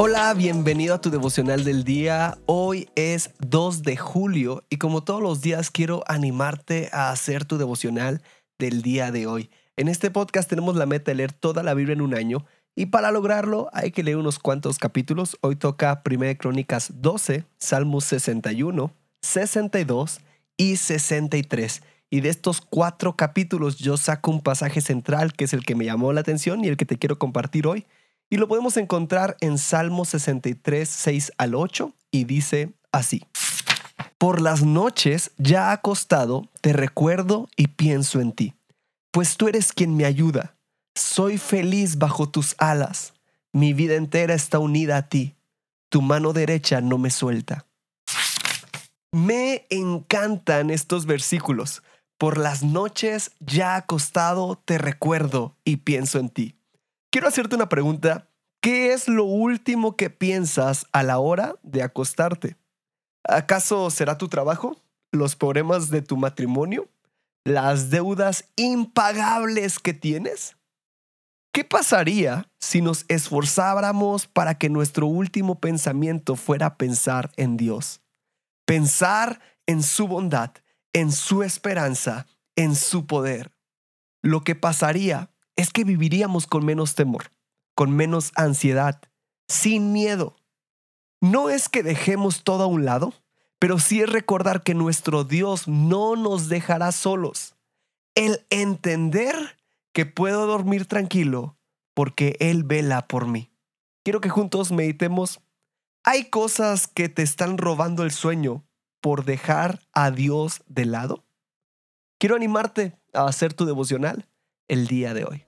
Hola, bienvenido a tu devocional del día. Hoy es 2 de julio y como todos los días quiero animarte a hacer tu devocional del día de hoy. En este podcast tenemos la meta de leer toda la Biblia en un año y para lograrlo hay que leer unos cuantos capítulos. Hoy toca 1 Crónicas 12, Salmos 61, 62 y 63. Y de estos cuatro capítulos yo saco un pasaje central que es el que me llamó la atención y el que te quiero compartir hoy. Y lo podemos encontrar en Salmo 63, 6 al 8, y dice así. Por las noches, ya acostado, te recuerdo y pienso en ti, pues tú eres quien me ayuda. Soy feliz bajo tus alas. Mi vida entera está unida a ti. Tu mano derecha no me suelta. Me encantan estos versículos. Por las noches, ya acostado, te recuerdo y pienso en ti. Quiero hacerte una pregunta. ¿Qué es lo último que piensas a la hora de acostarte? ¿Acaso será tu trabajo? ¿Los problemas de tu matrimonio? ¿Las deudas impagables que tienes? ¿Qué pasaría si nos esforzáramos para que nuestro último pensamiento fuera pensar en Dios? Pensar en su bondad, en su esperanza, en su poder. Lo que pasaría es que viviríamos con menos temor, con menos ansiedad, sin miedo. No es que dejemos todo a un lado, pero sí es recordar que nuestro Dios no nos dejará solos. El entender que puedo dormir tranquilo porque Él vela por mí. Quiero que juntos meditemos. ¿Hay cosas que te están robando el sueño por dejar a Dios de lado? Quiero animarte a hacer tu devocional el día de hoy.